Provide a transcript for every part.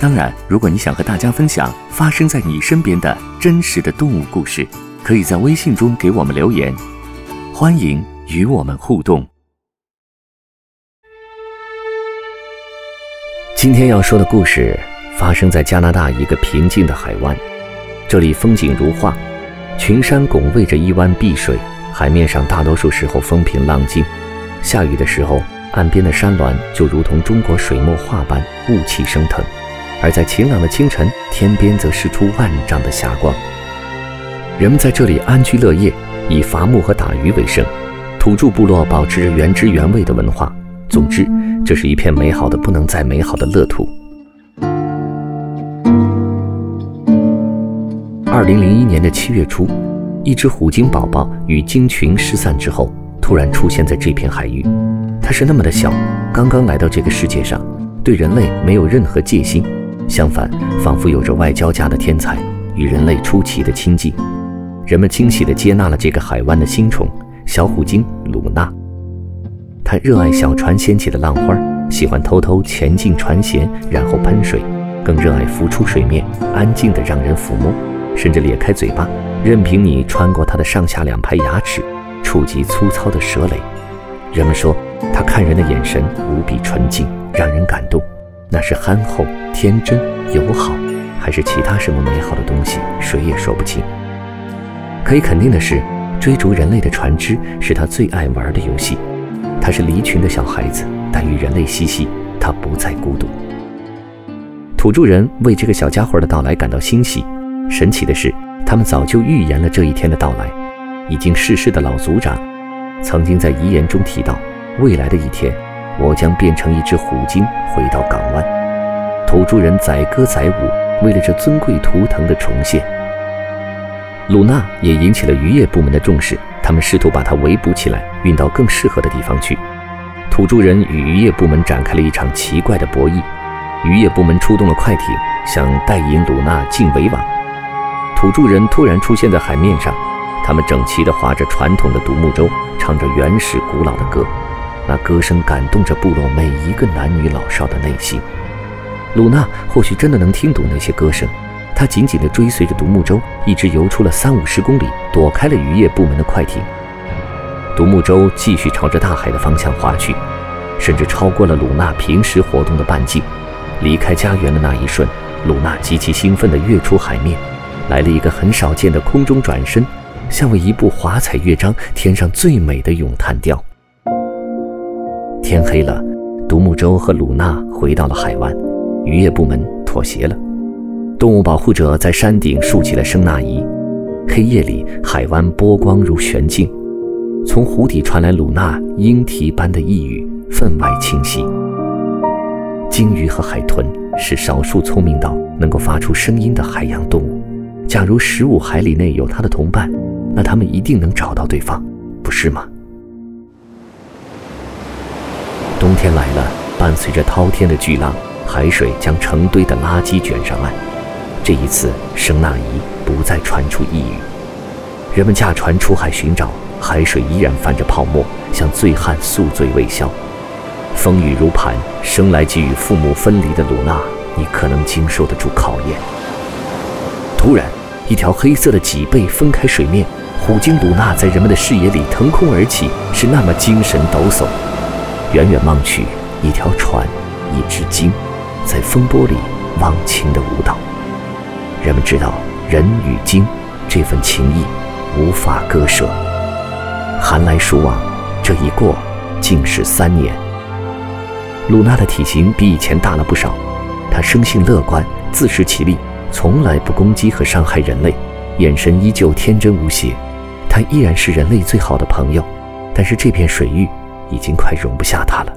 当然，如果你想和大家分享发生在你身边的真实的动物故事，可以在微信中给我们留言，欢迎与我们互动。今天要说的故事发生在加拿大一个平静的海湾，这里风景如画，群山拱卫着一湾碧水，海面上大多数时候风平浪静，下雨的时候，岸边的山峦就如同中国水墨画般雾气升腾。而在晴朗的清晨，天边则释出万丈的霞光。人们在这里安居乐业，以伐木和打鱼为生。土著部落保持着原汁原味的文化。总之，这是一片美好的不能再美好的乐土。二零零一年的七月初，一只虎鲸宝宝与鲸群失散之后，突然出现在这片海域。它是那么的小，刚刚来到这个世界上，对人类没有任何戒心。相反，仿佛有着外交家的天才，与人类出奇的亲近。人们惊喜地接纳了这个海湾的新宠小虎鲸鲁娜。它热爱小船掀起的浪花，喜欢偷偷潜进船舷，然后喷水，更热爱浮出水面，安静地让人抚摸，甚至咧开嘴巴，任凭你穿过它的上下两排牙齿，触及粗糙的舌蕾。人们说，它看人的眼神无比纯净，让人感动。那是憨厚、天真、友好，还是其他什么美好的东西？谁也说不清。可以肯定的是，追逐人类的船只是他最爱玩的游戏。他是离群的小孩子，但与人类嬉戏，他不再孤独。土著人为这个小家伙的到来感到欣喜。神奇的是，他们早就预言了这一天的到来。已经逝世的老族长，曾经在遗言中提到，未来的一天。我将变成一只虎鲸回到港湾，土著人载歌载舞，为了这尊贵图腾的重现。鲁娜也引起了渔业部门的重视，他们试图把它围捕起来，运到更适合的地方去。土著人与渔业部门展开了一场奇怪的博弈，渔业部门出动了快艇，想带引鲁娜进围网。土著人突然出现在海面上，他们整齐地划着传统的独木舟，唱着原始古老的歌。那歌声感动着部落每一个男女老少的内心。鲁娜或许真的能听懂那些歌声，她紧紧地追随着独木舟，一直游出了三五十公里，躲开了渔业部门的快艇。独木舟继续朝着大海的方向划去，甚至超过了鲁娜平时活动的半径。离开家园的那一瞬，鲁娜极其兴奋地跃出海面，来了一个很少见的空中转身，像为一部华彩乐章添上最美的咏叹调。天黑了，独木舟和鲁娜回到了海湾，渔业部门妥协了。动物保护者在山顶竖起了声纳仪。黑夜里，海湾波光如悬镜，从湖底传来鲁娜莺啼般的呓语，分外清晰。鲸鱼和海豚是少数聪明到能够发出声音的海洋动物。假如十五海里内有它的同伴，那它们一定能找到对方，不是吗？天来了，伴随着滔天的巨浪，海水将成堆的垃圾卷上岸。这一次，声纳仪不再传出异语。人们驾船出海寻找，海水依然泛着泡沫，向醉汉宿醉未消。风雨如磐，生来即与父母分离的鲁娜，你可能经受得住考验？突然，一条黑色的脊背分开水面，虎鲸鲁娜在人们的视野里腾空而起，是那么精神抖擞。远远望去，一条船，一只鲸，在风波里忘情的舞蹈。人们知道，人与鲸这份情谊无法割舍。寒来暑往，这一过，竟是三年。鲁娜的体型比以前大了不少，她生性乐观，自食其力，从来不攻击和伤害人类，眼神依旧天真无邪。她依然是人类最好的朋友，但是这片水域。已经快容不下它了。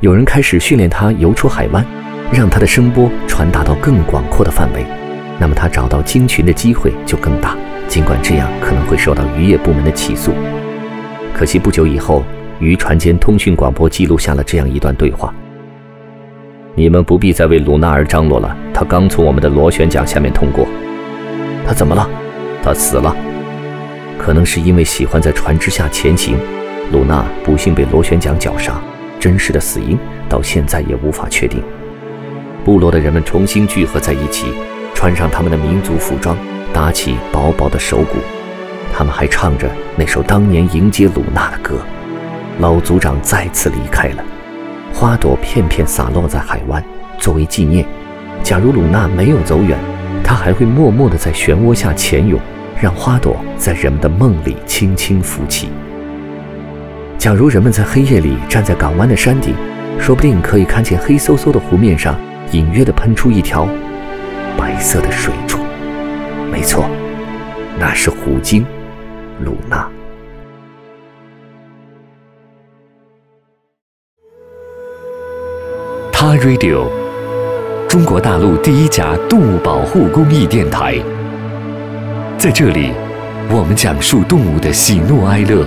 有人开始训练它游出海湾，让它的声波传达到更广阔的范围，那么它找到鲸群的机会就更大。尽管这样可能会受到渔业部门的起诉，可惜不久以后，渔船间通讯广播记录下了这样一段对话：“你们不必再为鲁纳尔张罗了，他刚从我们的螺旋桨下面通过。他怎么了？他死了。可能是因为喜欢在船只下前行，鲁娜不幸被螺旋桨绞杀。真实的死因到现在也无法确定。部落的人们重新聚合在一起，穿上他们的民族服装。”打起薄薄的手鼓，他们还唱着那首当年迎接鲁娜的歌。老族长再次离开了，花朵片片洒落在海湾，作为纪念。假如鲁娜没有走远，她还会默默地在漩涡下潜泳，让花朵在人们的梦里轻轻浮起。假如人们在黑夜里站在港湾的山顶，说不定可以看见黑嗖嗖的湖面上隐约地喷出一条白色的水柱。没错，那是虎鲸，鲁娜。他 Radio，中国大陆第一家动物保护公益电台。在这里，我们讲述动物的喜怒哀乐，